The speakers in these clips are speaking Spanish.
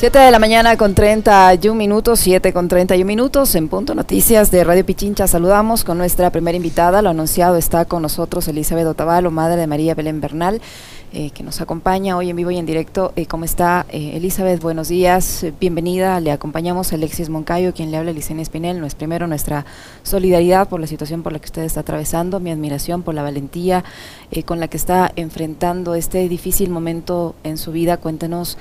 7 de la mañana con 31 minutos, 7 con 31 minutos, en Punto Noticias de Radio Pichincha. Saludamos con nuestra primera invitada, lo anunciado está con nosotros Elizabeth Otavalo, madre de María Belén Bernal. Eh, que nos acompaña hoy en vivo y en directo. Eh, ¿Cómo está eh, Elizabeth? Buenos días, bienvenida. Le acompañamos a Alexis Moncayo, quien le habla Licenia Espinel. No es primero nuestra solidaridad por la situación por la que usted está atravesando, mi admiración por la valentía con la que está enfrentando este difícil momento en su vida. Cuéntenos,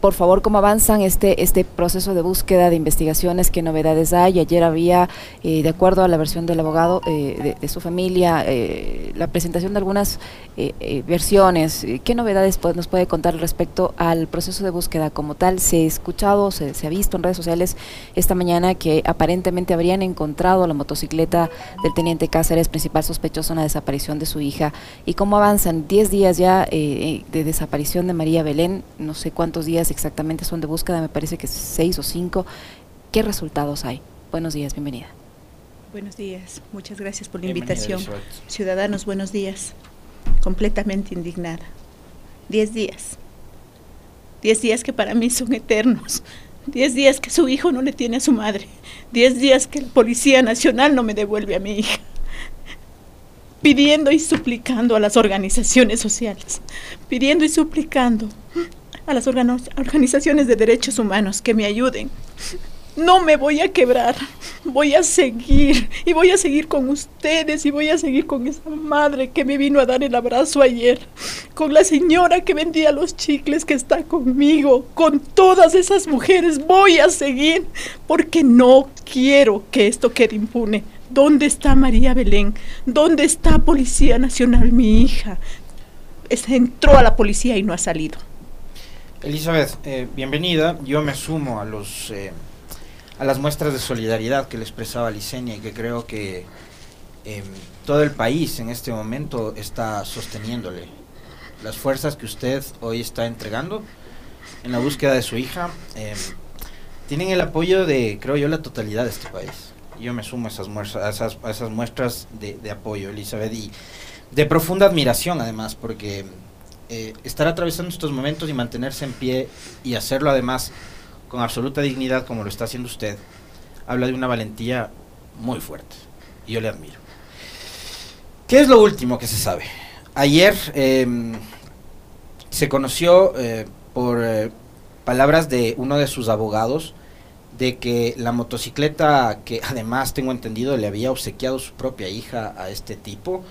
por favor, cómo avanzan este, este proceso de búsqueda, de investigaciones, qué novedades hay. Ayer había, de acuerdo a la versión del abogado de, de, su familia, la presentación de algunas versiones eh, ¿Qué novedades nos puede contar respecto al proceso de búsqueda como tal? Se ha escuchado, se, ha visto en redes sociales esta mañana que aparentemente habrían encontrado la motocicleta del teniente Cáceres, principal sospechoso en la desaparición de su hija. ¿Y cómo avanzan? Diez días ya eh, eh, de desaparición de María Belén, no sé cuántos días exactamente son de búsqueda, me parece que seis o cinco. ¿Qué resultados hay? Buenos días, bienvenida. Buenos días, muchas gracias por la invitación. Ciudadanos, buenos días completamente indignada. Diez días. Diez días que para mí son eternos. Diez días que su hijo no le tiene a su madre. Diez días que la Policía Nacional no me devuelve a mi hija. Pidiendo y suplicando a las organizaciones sociales. Pidiendo y suplicando a las organizaciones de derechos humanos que me ayuden no me voy a quebrar, voy a seguir y voy a seguir con ustedes y voy a seguir con esa madre que me vino a dar el abrazo ayer, con la señora que vendía los chicles que está conmigo, con todas esas mujeres voy a seguir porque no quiero que esto quede impune. ¿Dónde está María Belén? ¿Dónde está Policía Nacional, mi hija? entró a la policía y no ha salido. Elizabeth, eh, bienvenida. Yo me sumo a los... Eh, a las muestras de solidaridad que le expresaba Licenia y que creo que em, todo el país en este momento está sosteniéndole. Las fuerzas que usted hoy está entregando en la búsqueda de su hija em, tienen el apoyo de, creo yo, la totalidad de este país. Yo me sumo a esas muestras, a esas, muestras de, apoyo, Elizabeth, y de profunda admiración además, porque eh, estar atravesando estos momentos y mantenerse en pie y hacerlo además con absoluta dignidad como lo está haciendo usted, habla de una valentía muy fuerte. Y yo le admiro. ¿Qué es lo último que se sabe? Ayer em, se conoció eh, por eh, palabras de uno de sus abogados de que la motocicleta que además tengo entendido le había obsequiado su propia hija a este tipo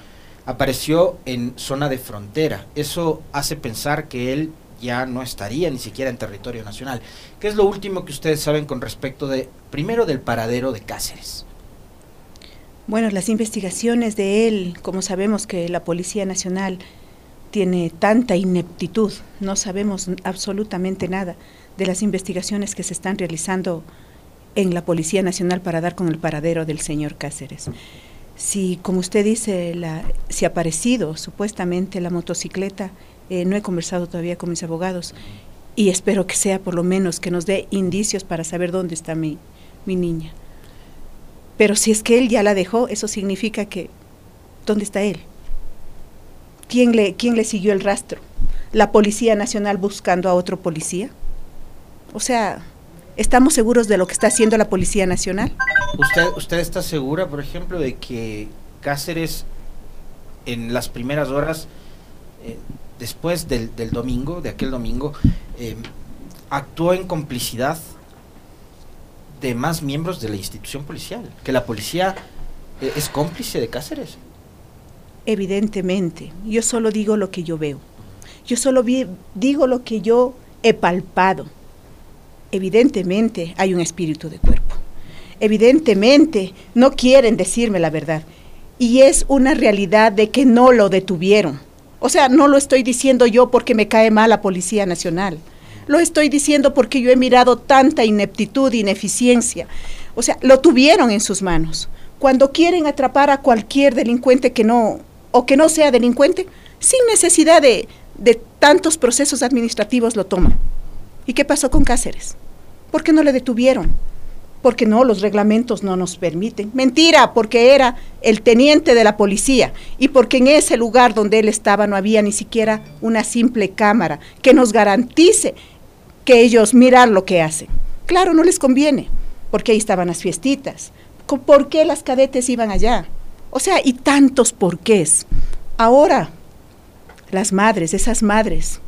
apareció en zona de frontera. Eso hace pensar que él ya no estaría ni siquiera en territorio nacional. ¿Qué es lo último que ustedes saben con respecto de, primero, del paradero de Cáceres? Bueno, las investigaciones de él, como sabemos que la Policía Nacional tiene tanta ineptitud, no sabemos absolutamente nada de las investigaciones que se están realizando en la Policía Nacional para dar con el paradero del señor Cáceres. Si, como usted dice, la, si ha aparecido supuestamente la motocicleta eh, no he conversado todavía con mis abogados y espero que sea por lo menos que nos dé indicios para saber dónde está mi, mi niña. Pero si es que él ya la dejó, eso significa que, ¿dónde está él? ¿Quién le, quién le siguió el rastro? ¿La Policía Nacional buscando a otro policía? O sea, ¿estamos seguros de lo que está haciendo la Policía Nacional? ¿Usted, usted está segura, por ejemplo, de que Cáceres en las primeras horas eh, después del, domingo, de aquel domingo, eh, actuó en complicidad de más miembros de la institución policial, que la policía eh, es cómplice de Cáceres. Evidentemente, yo solo digo lo que yo veo, yo solo digo lo que yo he palpado. Evidentemente hay un espíritu de cuerpo, evidentemente no quieren decirme la verdad y es una realidad de que no lo detuvieron o sea, no lo estoy diciendo yo porque me cae mal la Policía Nacional. Lo estoy diciendo porque yo he mirado tanta ineptitud, ineficiencia. O sea, lo tuvieron en sus manos. Cuando quieren atrapar a cualquier delincuente que no, o que no sea delincuente, sin necesidad de, de tantos procesos administrativos lo toman. ¿Y qué pasó con Cáceres? ¿Por qué no le detuvieron? porque no, los reglamentos no nos permiten. Mentira, porque era el teniente de la policía y porque en ese lugar donde él estaba no había ni siquiera una simple cámara que nos garantice que ellos mirar lo que hacen. Claro, no les conviene, porque ahí estaban las fiestitas. ¿Por qué las cadetes iban allá? O sea, y tantos porqués. Ahora, las madres, esas madres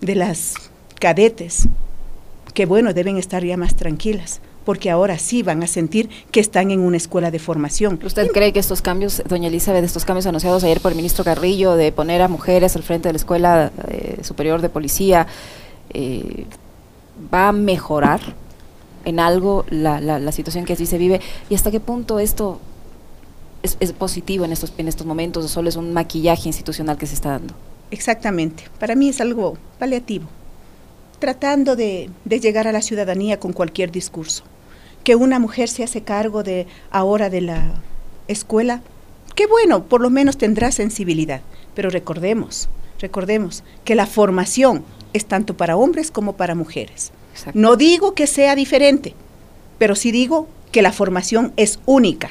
de las cadetes, que bueno, deben estar ya más tranquilas, porque ahora sí van a sentir que están en una escuela de formación. ¿Usted cree que estos cambios, doña Elizabeth, estos cambios anunciados ayer por el ministro Carrillo de poner a mujeres al frente de la Escuela eh, Superior de Policía, eh, va a mejorar en algo la, la, situación que así se vive? ¿Y hasta qué punto esto es, es positivo en estos, en estos momentos o solo es un maquillaje institucional que se está dando? Exactamente, para mí es algo paliativo, tratando de, llegar a la ciudadanía con cualquier discurso. Que una mujer se hace cargo de ahora de la escuela, qué bueno, por lo menos tendrá sensibilidad, pero recordemos, recordemos que la formación es tanto para hombres como para mujeres. No digo que sea diferente, pero sí digo que la formación es única.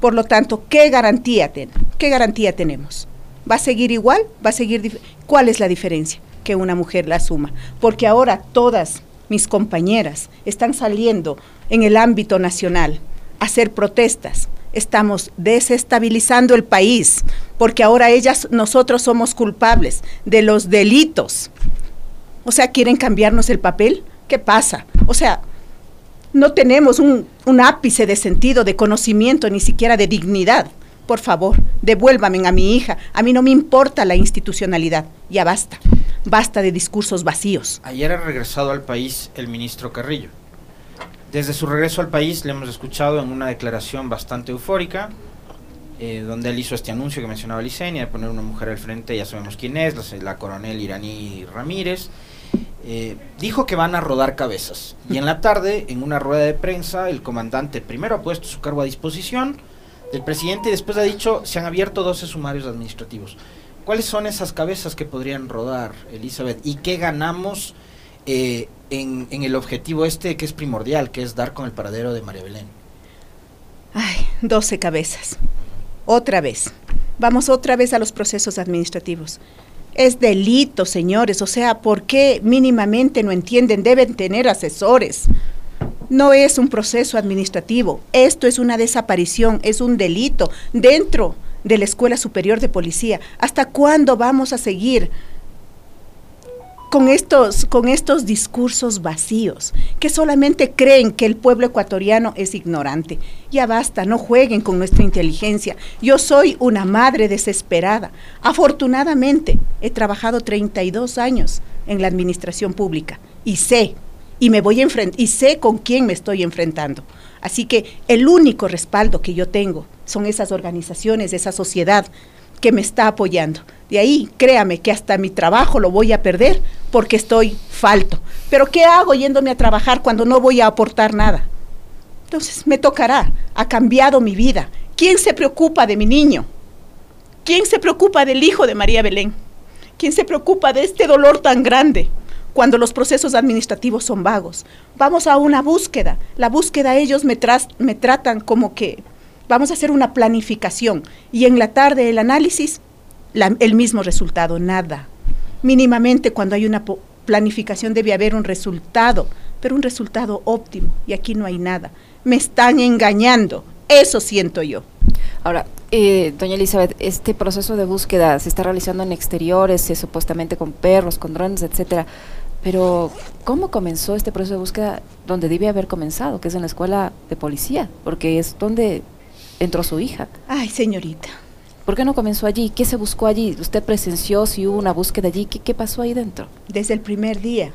Por lo tanto, ¿qué garantía, ten ¿qué garantía tenemos? ¿Va a seguir igual? ¿Va a seguir ¿Cuál es la diferencia? Que una mujer la asuma. Porque ahora todas mis compañeras están saliendo en el ámbito nacional a hacer protestas. Estamos desestabilizando el país porque ahora ellas, nosotros somos culpables de los delitos. O sea, ¿quieren cambiarnos el papel? ¿Qué pasa? O sea, no tenemos un, un ápice de sentido, de conocimiento, ni siquiera de dignidad por favor, devuélvame a mi hija. A mí no me importa la institucionalidad. Ya basta. Basta de discursos vacíos. Ayer ha regresado al país el ministro Carrillo. Desde su regreso al país le hemos escuchado en una declaración bastante eufórica, eh, donde él hizo este anuncio que mencionaba Licenia, de poner una mujer al frente, ya sabemos quién es, la, coronel iraní Ramírez. Eh, dijo que van a rodar cabezas. Y en la tarde, en una rueda de prensa, el comandante primero ha puesto su cargo a disposición, del presidente y después ha dicho se han abierto 12 sumarios administrativos. ¿Cuáles son esas cabezas que podrían rodar, Elizabeth? ¿Y qué ganamos eh, en, en, el objetivo este que es primordial, que es dar con el paradero de María Belén? Ay, 12 cabezas. Otra vez. Vamos otra vez a los procesos administrativos. Es delito, señores. O sea, ¿por qué mínimamente no entienden? Deben tener asesores no es un proceso administrativo, esto es una desaparición, es un delito dentro de la Escuela Superior de Policía. ¿Hasta cuándo vamos a seguir con estos, con estos discursos vacíos que solamente creen que el pueblo ecuatoriano es ignorante? Ya basta, no jueguen con nuestra inteligencia. Yo soy una madre desesperada. Afortunadamente, he trabajado 32 años en la administración pública y sé y me voy a y sé con quién me estoy enfrentando. Así que el único respaldo que yo tengo son esas organizaciones, esa sociedad que me está apoyando. De ahí, créame que hasta mi trabajo lo voy a perder porque estoy falto. Pero ¿qué hago yéndome a trabajar cuando no voy a aportar nada? Entonces me tocará, ha cambiado mi vida. ¿Quién se preocupa de mi niño? ¿Quién se preocupa del hijo de María Belén? ¿Quién se preocupa de este dolor tan grande? Cuando los procesos administrativos son vagos. Vamos a una búsqueda. La búsqueda ellos me, me tratan como que vamos a hacer una planificación y en la tarde el análisis, el mismo resultado, nada. Mínimamente cuando hay una planificación debe haber un resultado, pero un resultado óptimo y aquí no hay nada. Me están engañando, eso siento yo. Ahora, eh, doña Elizabeth, este proceso de búsqueda se está realizando en exteriores, eh, supuestamente con perros, con drones, etcétera. Pero, ¿cómo comenzó este proceso de búsqueda donde debe haber comenzado, que es en la escuela de policía? Porque es donde entró su hija. Ay, señorita. ¿Por qué no comenzó allí? ¿Qué se buscó allí? ¿Usted presenció si hubo una búsqueda allí? ¿Qué, qué pasó ahí dentro? Desde el primer día,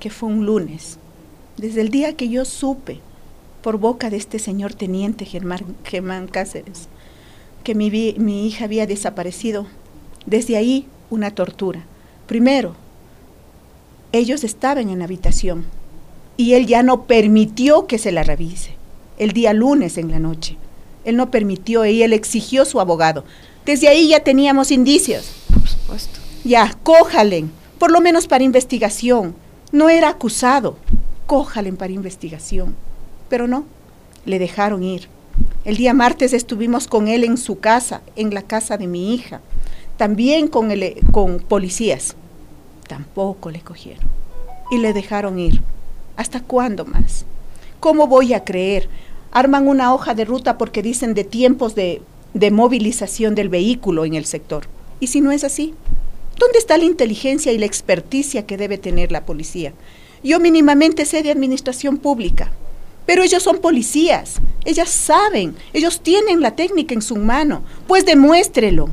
que fue un lunes, desde el día que yo supe, por boca de este señor teniente Germán, Germán Cáceres, que mi, mi hija había desaparecido, desde ahí una tortura. Primero, ellos estaban en la habitación y él ya no permitió que se la revise. El día lunes en la noche. Él no permitió y él exigió su abogado. Desde ahí ya teníamos indicios. Por supuesto. Ya, cójalen, por lo menos para investigación. No era acusado. Cójalen para investigación. Pero no, le dejaron ir. El día martes estuvimos con él en su casa, en la casa de mi hija, también con, el, con policías tampoco le cogieron. y le dejaron ir. ¿Hasta cuándo más? ¿Cómo voy a creer? Arman una hoja de ruta porque dicen de tiempos de, de movilización del vehículo en el sector. ¿Y si no es así? ¿Dónde está la inteligencia y la experticia que debe tener la policía? Yo mínimamente sé de administración pública, pero ellos son policías, ellas saben, ellos tienen la técnica en su mano, pues demuéstrelo.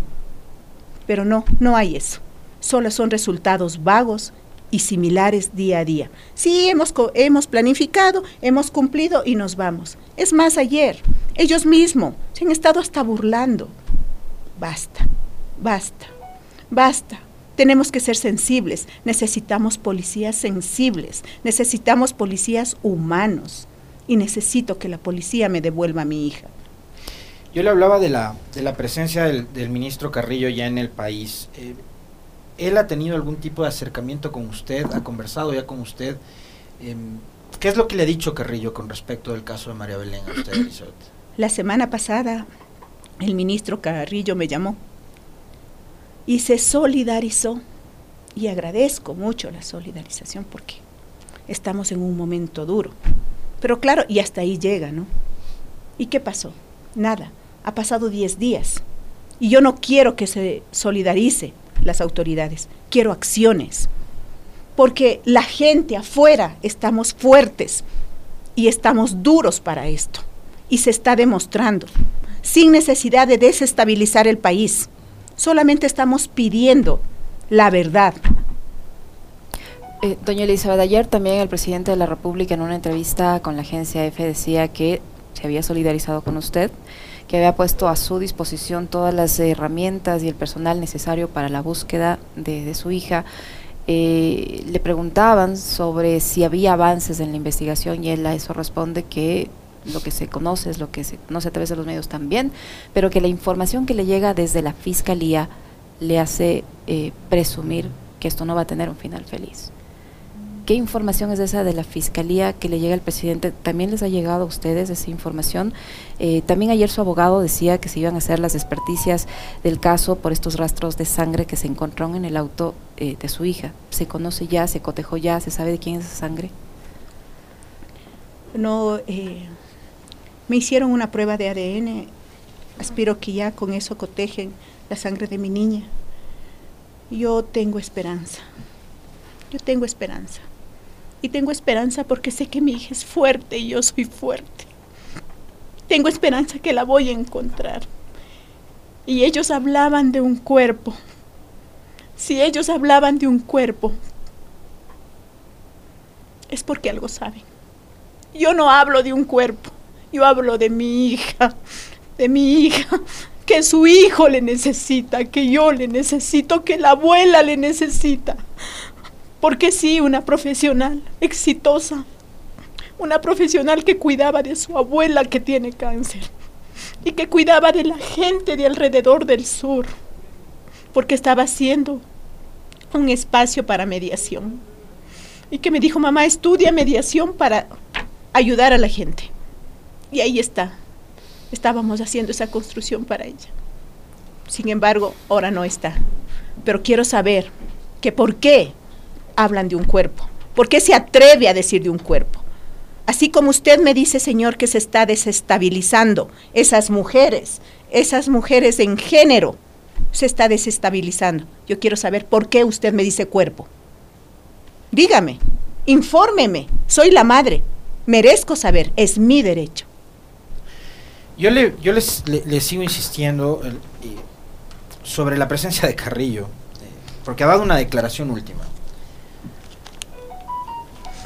Pero no, no hay eso. Solo son resultados vagos y similares día a día. Sí, hemos, hemos planificado, hemos cumplido y nos vamos. Es más, ayer, ellos mismos se han estado hasta burlando. Basta, basta, basta. Tenemos que ser sensibles, necesitamos policías sensibles, necesitamos policías humanos y necesito que la policía me devuelva a mi hija. Yo le hablaba de la, de la presencia del, ministro Carrillo ya en el país. Eh, ¿Él ha tenido algún tipo de acercamiento con usted? ¿Ha conversado ya con usted? Em, ¿Qué es lo que le ha dicho Carrillo con respecto del caso de María Belén a usted, Elizabeth? La semana pasada el ministro Carrillo me llamó y se solidarizó. Y agradezco mucho la solidarización porque estamos en un momento duro. Pero claro, y hasta ahí llega, ¿no? ¿Y qué pasó? Nada. Ha pasado 10 días. Y yo no quiero que se solidarice las autoridades. Quiero acciones. Porque la gente afuera estamos fuertes y estamos duros para esto. Y se está demostrando, sin necesidad de desestabilizar el país solamente estamos pidiendo la verdad. Eh, doña Elizabeth, ayer también el presidente de la República en una entrevista con la agencia EFE decía que se había solidarizado con usted, que había puesto a su disposición todas las herramientas y el personal necesario para la búsqueda de, su hija. Eh, le preguntaban sobre si había avances en la investigación y él a eso responde que lo que se conoce es lo que se conoce a través de los medios también, pero que la información que le llega desde la fiscalía le hace eh, presumir que esto no va a tener un final feliz. ¿Qué información es esa de la fiscalía que le llega al presidente? ¿También les ha llegado a ustedes esa información? Eh, también ayer su abogado decía que se iban a hacer las experticias del caso por estos rastros de sangre que se encontraron en el auto eh, de su hija. ¿Se conoce ya? ¿Se cotejó ya? ¿Se sabe de quién es esa sangre? No, me hicieron una prueba de ADN, aspiro que ya con eso cotejen la sangre de mi niña. Yo tengo esperanza, yo tengo esperanza. Y tengo esperanza porque sé que mi hija es fuerte y yo soy fuerte. Tengo esperanza que la voy a encontrar. Y ellos hablaban de un cuerpo. Si ellos hablaban de un cuerpo, es porque algo saben. Yo no hablo de un cuerpo. Yo hablo de mi hija, de mi hija, que su hijo le necesita, que yo le necesito, que la abuela le necesita. Porque sí, una profesional exitosa, una profesional que cuidaba de su abuela que tiene cáncer y que cuidaba de la gente de alrededor del sur, porque estaba haciendo un espacio para mediación. Y que me dijo, mamá, estudia mediación para ayudar a la gente. Y ahí está. Estábamos haciendo esa construcción para ella. Sin embargo, ahora no está. Pero quiero saber que por qué hablan de un cuerpo. ¿Por qué se atreve a decir de un cuerpo? Así como usted me dice, Señor, que se está desestabilizando esas mujeres, esas mujeres en género, se está desestabilizando. Yo quiero saber por qué usted me dice cuerpo. Dígame, infórmeme, soy la madre, merezco saber, es mi derecho. Yo le, yo les, le, sigo insistiendo sobre la presencia de Carrillo, eh, porque ha dado una declaración última.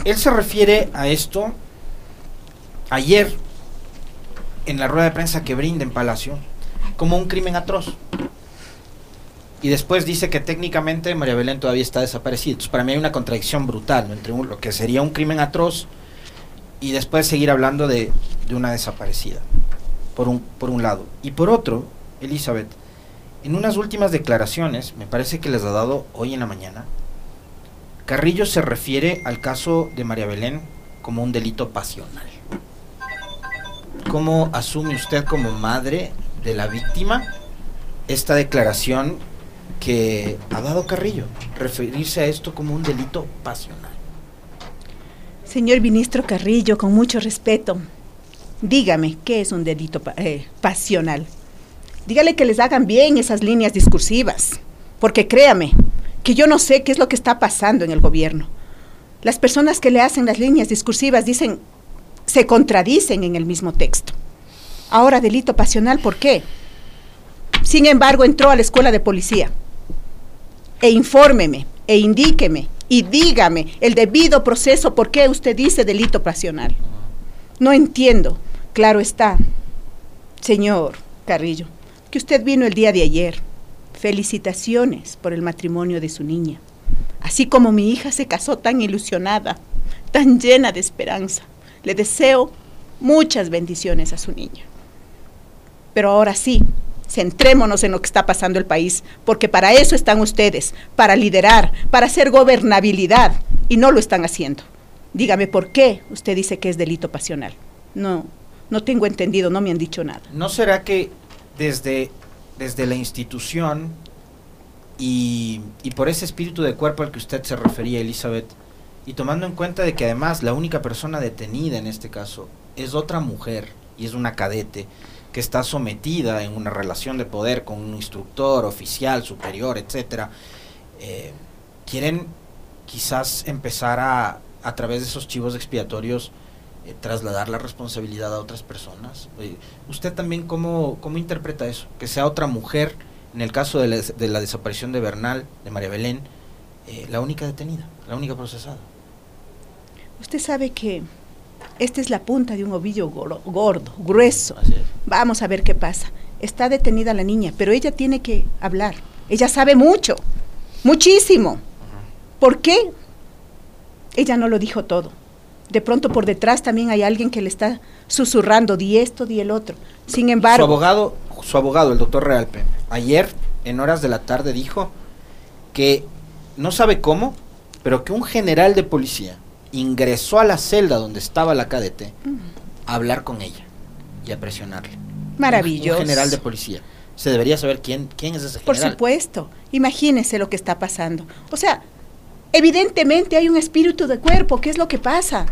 Él se refiere a esto ayer en la rueda de prensa que brinda en Palacio como un crimen atroz. Y después dice que técnicamente María Belén todavía está desaparecida. Entonces, para mí hay una contradicción brutal entre lo que sería un crimen atroz y después seguir hablando de, de una desaparecida por un, por un lado. Y por otro, Elizabeth, en unas últimas declaraciones, me parece que les ha dado hoy en la mañana, Carrillo se refiere al caso de María Belén como un delito pasional. ¿Cómo asume usted como madre de la víctima esta declaración que ha dado Carrillo? Referirse a esto como un delito pasional. Señor ministro Carrillo, con mucho respeto, dígame, ¿qué es un delito eh, pasional? Dígale que les hagan bien esas líneas discursivas, porque créame, que yo no sé qué es lo que está pasando en el gobierno. Las personas que le hacen las líneas discursivas dicen, se contradicen en el mismo texto. Ahora, delito pasional, ¿por qué? Sin embargo, entró a la escuela de policía. E infórmeme, e indíqueme, y dígame el debido proceso por qué usted dice delito pasional. No entiendo. Claro está, señor Carrillo, que usted vino el día de ayer Felicitaciones por el matrimonio de su niña. Así como mi hija se casó tan ilusionada, tan llena de esperanza. Le deseo muchas bendiciones a su niña. Pero ahora sí, centrémonos en lo que está pasando el país, porque para eso están ustedes, para liderar, para hacer gobernabilidad, y no lo están haciendo. Dígame por qué usted dice que es delito pasional. No, no tengo entendido, no me han dicho nada. ¿No será que desde desde la institución y, por ese espíritu de cuerpo al que usted se refería, Elizabeth, y tomando en cuenta de que además la única persona detenida en este caso es otra mujer y es una cadete que está sometida en una relación de poder con un instructor, oficial, superior, etcétera, eh, quieren quizás empezar a, a través de esos chivos expiatorios, eh, trasladar la responsabilidad a otras personas. Eh, ¿Usted también cómo, cómo interpreta eso? Que sea otra mujer, en el caso de la, desaparición de Bernal, de María Belén, eh, la única detenida, la única procesada. Usted sabe que esta es la punta de un ovillo gordo, grueso. Vamos a ver qué pasa. Está detenida la niña, pero ella tiene que hablar. Ella sabe mucho, muchísimo. ¿Por qué? Ella no lo dijo todo de pronto por detrás también hay alguien que le está susurrando, di esto, di el otro. Sin embargo... Su abogado, su abogado, el doctor Realpe, ayer en horas de la tarde dijo que no sabe cómo, pero que un general de policía ingresó a la celda donde estaba la cadete a hablar con ella y a presionarle. Maravilloso. Un, general de policía. Se debería saber quién, quién es ese general. Por supuesto. Imagínese lo que está pasando. O sea, Evidentemente hay un espíritu de cuerpo, ¿qué es lo que pasa?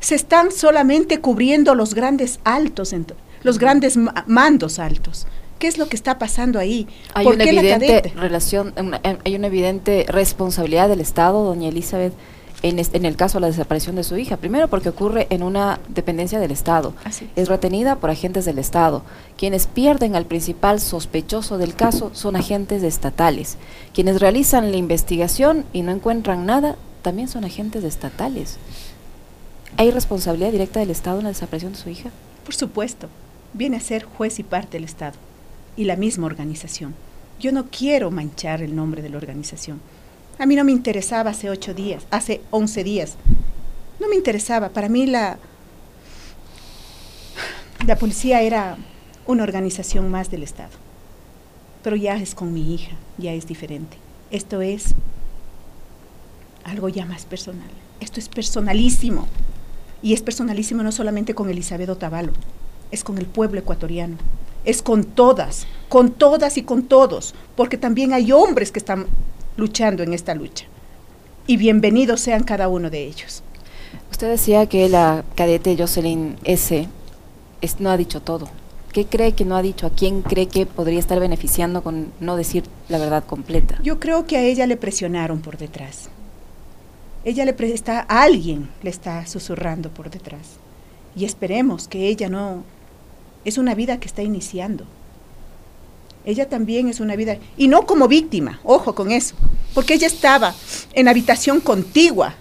Se están solamente cubriendo los grandes altos, los grandes mandos altos. ¿Qué es lo que está pasando ahí? Hay una evidente relación, hay una evidente responsabilidad del Estado, doña Elizabeth, en, el caso de la desaparición de su hija. Primero porque ocurre en una dependencia del Estado. Es retenida por agentes del Estado. Quienes pierden al principal sospechoso del caso son agentes estatales. Quienes realizan la investigación y no encuentran nada también son agentes estatales. ¿Hay responsabilidad directa del Estado en la desaparición de su hija? Por supuesto. Viene a ser juez y parte del Estado y la misma organización. Yo no quiero manchar el nombre de la organización a mí no me interesaba hace ocho días, hace once días. No me interesaba. Para mí la, la policía era una organización más del Estado. Pero ya es con mi hija, ya es diferente. Esto es algo ya más personal. Esto es personalísimo. Y es personalísimo no solamente con Elizabeth Otavalo, es con el pueblo ecuatoriano, es con todas, con todas y con todos, porque también hay hombres que están luchando en esta lucha. Y bienvenidos sean cada uno de ellos. Usted decía que la cadete Jocelyn S. no ha dicho todo. ¿Qué cree que no ha dicho? ¿A quién cree que podría estar beneficiando con no decir la verdad completa? Yo creo que a ella le presionaron por detrás. Ella le está, a alguien le está susurrando por detrás. Y esperemos que ella no, es una vida que está iniciando ella también es una vida, y no como víctima, ojo con eso, porque ella estaba en habitación contigua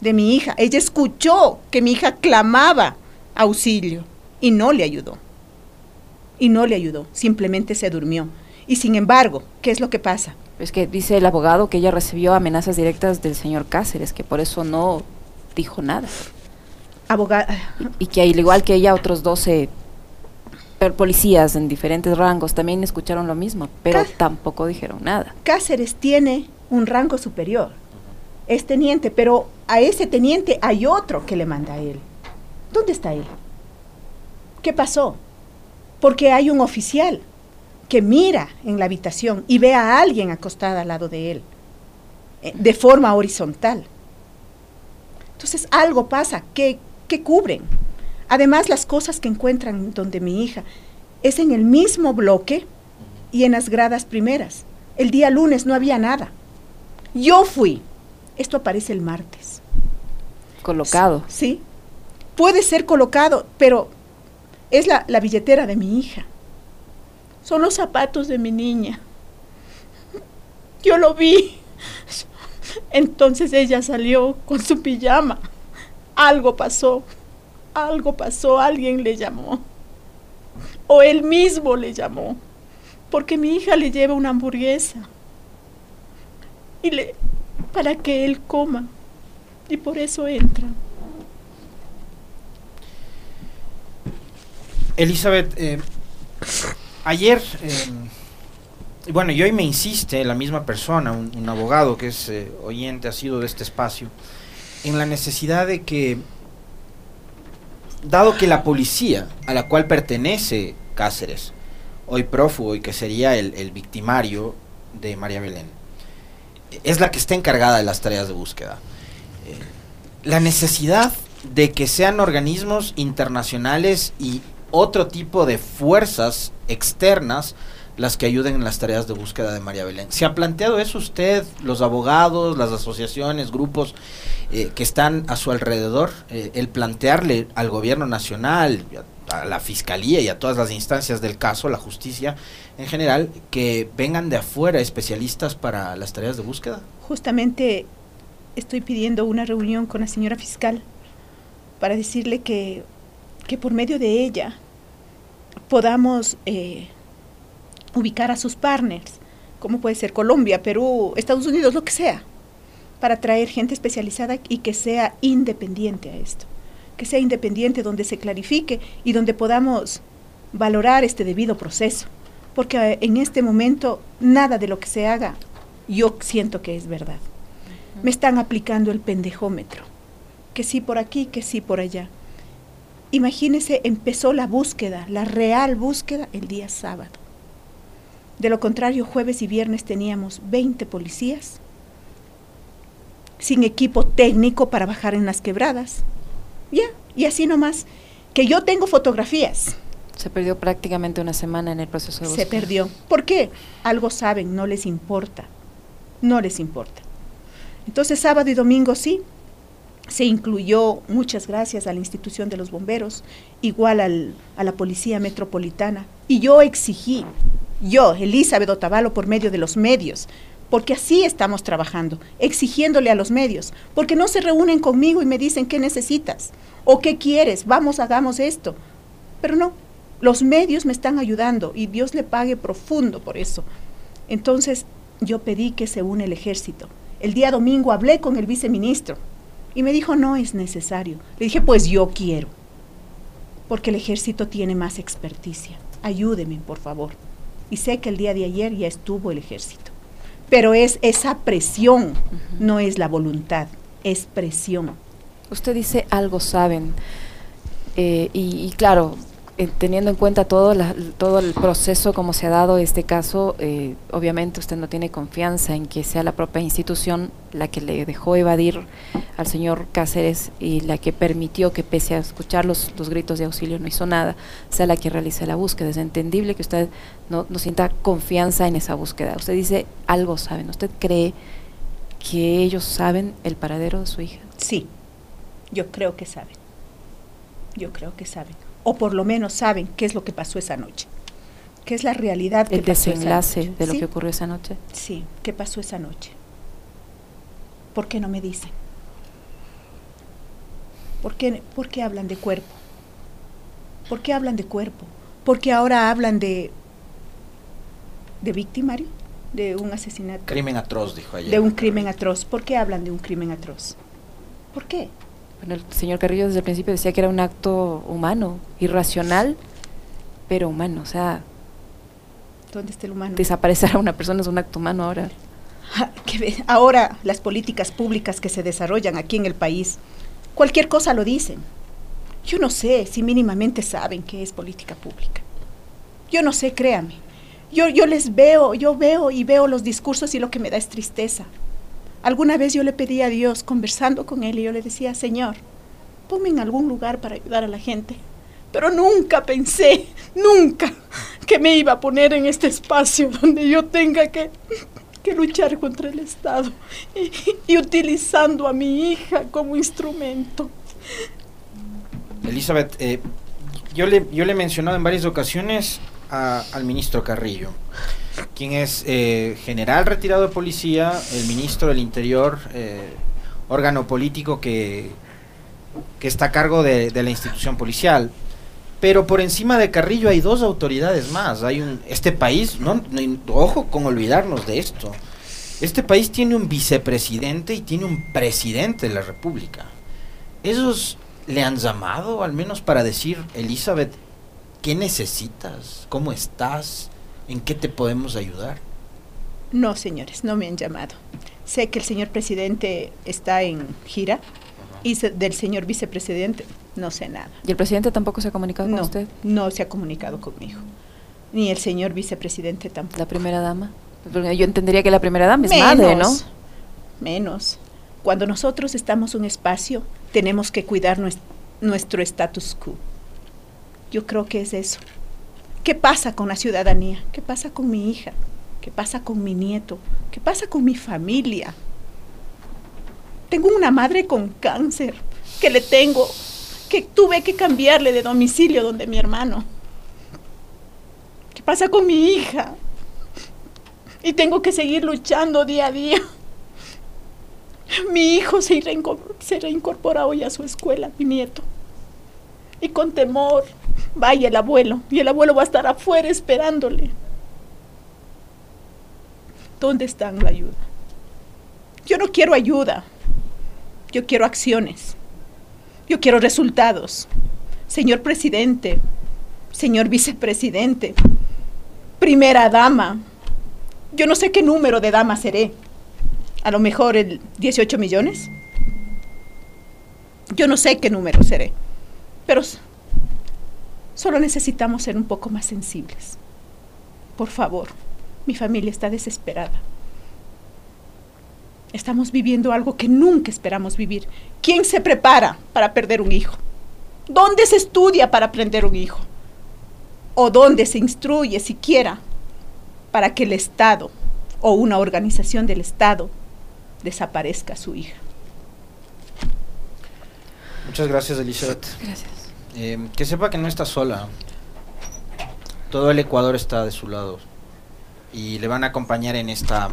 de mi hija, ella escuchó que mi hija clamaba auxilio y no le ayudó, y no le ayudó, simplemente se durmió. Y sin embargo, ¿qué es lo que pasa? Es que dice el abogado que ella recibió amenazas directas del señor Cáceres, que por eso no dijo nada. Abogada. Y, y que al igual que ella, otros 12 policías en diferentes rangos también escucharon lo mismo, pero tampoco dijeron nada. Cáceres tiene un rango superior, es teniente, pero a ese teniente hay otro que le manda a él. ¿Dónde está él? ¿Qué pasó? Porque hay un oficial que mira en la habitación y ve a alguien acostada al lado de él, eh, de forma horizontal. Entonces algo pasa, ¿qué, qué cubren? Además, las cosas que encuentran donde mi hija es en el mismo bloque y en las gradas primeras. El día lunes no había nada. Yo fui. Esto aparece el martes. Colocado. Sí. Puede ser colocado, pero es la, la billetera de mi hija. Son los zapatos de mi niña. Yo lo vi. Entonces ella salió con su pijama. Algo pasó. Algo pasó. Alguien le llamó. O él mismo le llamó. Porque mi hija le lleva una hamburguesa. Y le para que él coma. Y por eso entra. Elizabeth, eh, ayer, eh, bueno, y hoy me insiste la misma persona, un, abogado que es eh, oyente, ha sido de este espacio, en la necesidad de que, dado que la policía a la cual pertenece Cáceres, hoy prófugo y que sería el, el victimario de María Belén, es la que está encargada de las tareas de búsqueda. la necesidad de que sean organismos internacionales y otro tipo de fuerzas externas las que ayuden en las tareas de búsqueda de María Belén. ¿Se ha planteado eso usted, los abogados, las asociaciones, grupos eh, que están a su alrededor, eh, el plantearle al gobierno nacional, a la fiscalía y a todas las instancias del caso, la justicia en general, que vengan de afuera especialistas para las tareas de búsqueda? Justamente estoy pidiendo una reunión con la señora fiscal para decirle que, que por medio de ella podamos eh, ubicar a sus partners, como puede ser Colombia, Perú, Estados Unidos, lo que sea, para traer gente especializada y que sea independiente a esto, que sea independiente donde se clarifique y donde podamos valorar este debido proceso, porque eh, en este momento nada de lo que se haga yo siento que es verdad. Me están aplicando el pendejómetro, que sí por aquí, que sí por allá. Imagínese, empezó la búsqueda, la real búsqueda, el día sábado. De lo contrario, jueves y viernes teníamos 20 policías sin equipo técnico para bajar en las quebradas. Ya, y así nomás. Que yo tengo fotografías. Se perdió prácticamente una semana en el proceso de búsqueda. Se perdió. ¿Por qué? Algo saben, no les importa. No les importa. Entonces sábado y domingo sí, se incluyó, muchas gracias a la institución de los bomberos, igual al, a la Policía Metropolitana. Y yo exigí, yo, Elizabeth Otavalo, por medio de los medios, porque así estamos trabajando, exigiéndole a los medios, porque no se reúnen conmigo y me dicen qué necesitas o qué quieres, vamos, hagamos esto. Pero no, los medios me están ayudando y Dios le pague profundo por eso. Entonces yo pedí que se une el ejército. El día domingo hablé con el viceministro y me dijo, no es necesario. Le dije, pues yo quiero, porque el ejército tiene más experticia. Ayúdeme, por favor. Y sé que el día de ayer ya estuvo el ejército. Pero es esa presión, no es la voluntad, es presión. Usted dice algo saben. Eh, y, y, claro, eh, teniendo en cuenta todo, la, todo el proceso como se ha dado este caso, eh, obviamente usted no tiene confianza en que sea la propia institución la que le dejó evadir al señor Cáceres y la que permitió que pese a escuchar los, los gritos de auxilio no hizo nada, sea la que realice la búsqueda. Es entendible que usted no, no sienta confianza en esa búsqueda. Usted dice algo saben. ¿Usted cree que ellos saben el paradero de su hija? Sí, yo creo que saben. Yo creo que saben o por lo menos saben qué es lo que pasó esa noche, qué es la realidad. El desenlace de lo ¿Sí? que ocurrió esa noche. Sí, qué pasó esa noche. ¿Por qué no me dicen? ¿Por qué, ¿Por qué hablan de cuerpo? ¿Por qué hablan de cuerpo? ¿Por qué ahora hablan de, de victimario? De un asesinato. Crimen atroz, dijo ayer. De un crimen atroz. ¿Por qué hablan de un crimen atroz? ¿Por qué? Bueno, el señor Carrillo desde el principio decía que era un acto humano, irracional, pero humano. O sea, ¿dónde está el humano? Desaparecer a una persona es un acto humano ahora. Ahora las políticas públicas que se desarrollan aquí en el país, cualquier cosa lo dicen. Yo no sé si mínimamente saben qué es política pública. Yo no sé, créame. Yo, yo les veo, yo veo y veo los discursos y lo que me da es tristeza. Alguna vez yo le pedí a Dios, conversando con Él, y yo le decía, Señor, ponme en algún lugar para ayudar a la gente. Pero nunca pensé, nunca, que me iba a poner en este espacio donde yo tenga que, que luchar contra el Estado y, utilizando a mi hija como instrumento. Elizabeth, eh, yo, le, yo le he mencionado en varias ocasiones al ministro Carrillo, quien es eh, general retirado de policía, el ministro del Interior, eh, órgano político que, que está a cargo de, la institución policial. Pero por encima de Carrillo hay dos autoridades más. Hay un, este país, no- ojo con olvidarnos de esto. Este país tiene un vicepresidente y tiene un presidente de la República. ¿Esos le han llamado al menos para decir, Elizabeth, ¿qué necesitas? ¿Cómo estás? ¿En qué te podemos ayudar? No, señores, no me han llamado. Sé que el señor presidente está en gira y se- del señor vicepresidente no sé nada. ¿Y el presidente tampoco se ha comunicado con usted? no se ha comunicado conmigo. Ni el señor vicepresidente tampoco. La primera dama. Porque Yo entendería que la primera dama es madre, ¿no? Menos. Cuando nosotros estamos en un espacio, tenemos que cuidar nues- nuestro status quo. Yo creo que es eso. ¿Qué pasa con la ciudadanía? ¿Qué pasa con mi hija? ¿Qué pasa con mi nieto? ¿Qué pasa con mi familia? Tengo una madre con cáncer que le tengo, que tuve que cambiarle de domicilio donde mi hermano. ¿Qué pasa con mi hija? Y tengo que seguir luchando día a día. Mi hijo se, reinco- se reincorpora hoy a su escuela, mi nieto. Y con temor, vaya el abuelo. Y el abuelo va a estar afuera esperándole. ¿Dónde están la ayuda? Yo no quiero ayuda. Yo quiero acciones. Yo quiero resultados. Señor presidente, señor vicepresidente, primera dama. Yo no sé qué número de dama seré. A lo mejor el 18 millones. Yo no sé qué número seré. Pero solo necesitamos ser un poco más sensibles. Por favor, mi familia está desesperada. Estamos viviendo algo que nunca esperamos vivir. ¿Quién se prepara para perder un hijo? ¿Dónde se estudia para aprender un hijo? ¿O dónde se instruye siquiera para que el Estado o una organización del Estado desaparezca a su hija? Muchas gracias, Elizabeth. Gracias. Eh, que sepa que no está sola. Todo el Ecuador está de su lado. Y le van a acompañar en esta,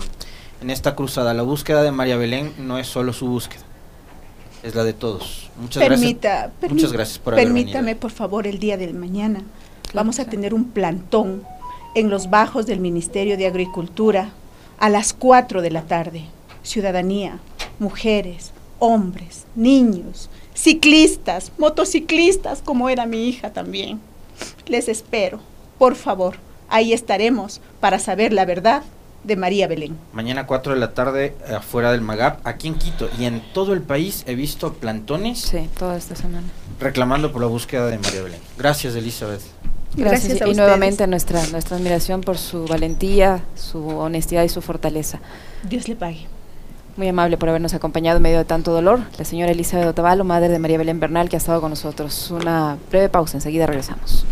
en esta cruzada. La búsqueda de María Belén no es solo su búsqueda. Es la de todos. Muchas Permita, gracias. Muchas gracias por haber Permítame, venido. por favor, el día del mañana. Vamos a tener un plantón en los bajos del Ministerio de Agricultura a las 4 de la tarde. Ciudadanía, mujeres, hombres, niños, ciclistas, motociclistas, como era mi hija también. Les espero, por favor. Ahí estaremos para saber la verdad de María Belén. Mañana 4 de la tarde afuera del Magap, aquí en Quito y en todo el país he visto plantones Sí, toda esta semana. reclamando por la búsqueda de María Belén. Gracias, Elizabeth. Gracias, Gracias a y ustedes. nuevamente nuestra, nuestra admiración por su valentía, su honestidad y su fortaleza. Dios le pague. Muy amable por habernos acompañado en medio de tanto dolor. La señora Elizabeth Otavalo, madre de María Belén Bernal, que ha estado con nosotros. Una breve pausa, enseguida regresamos.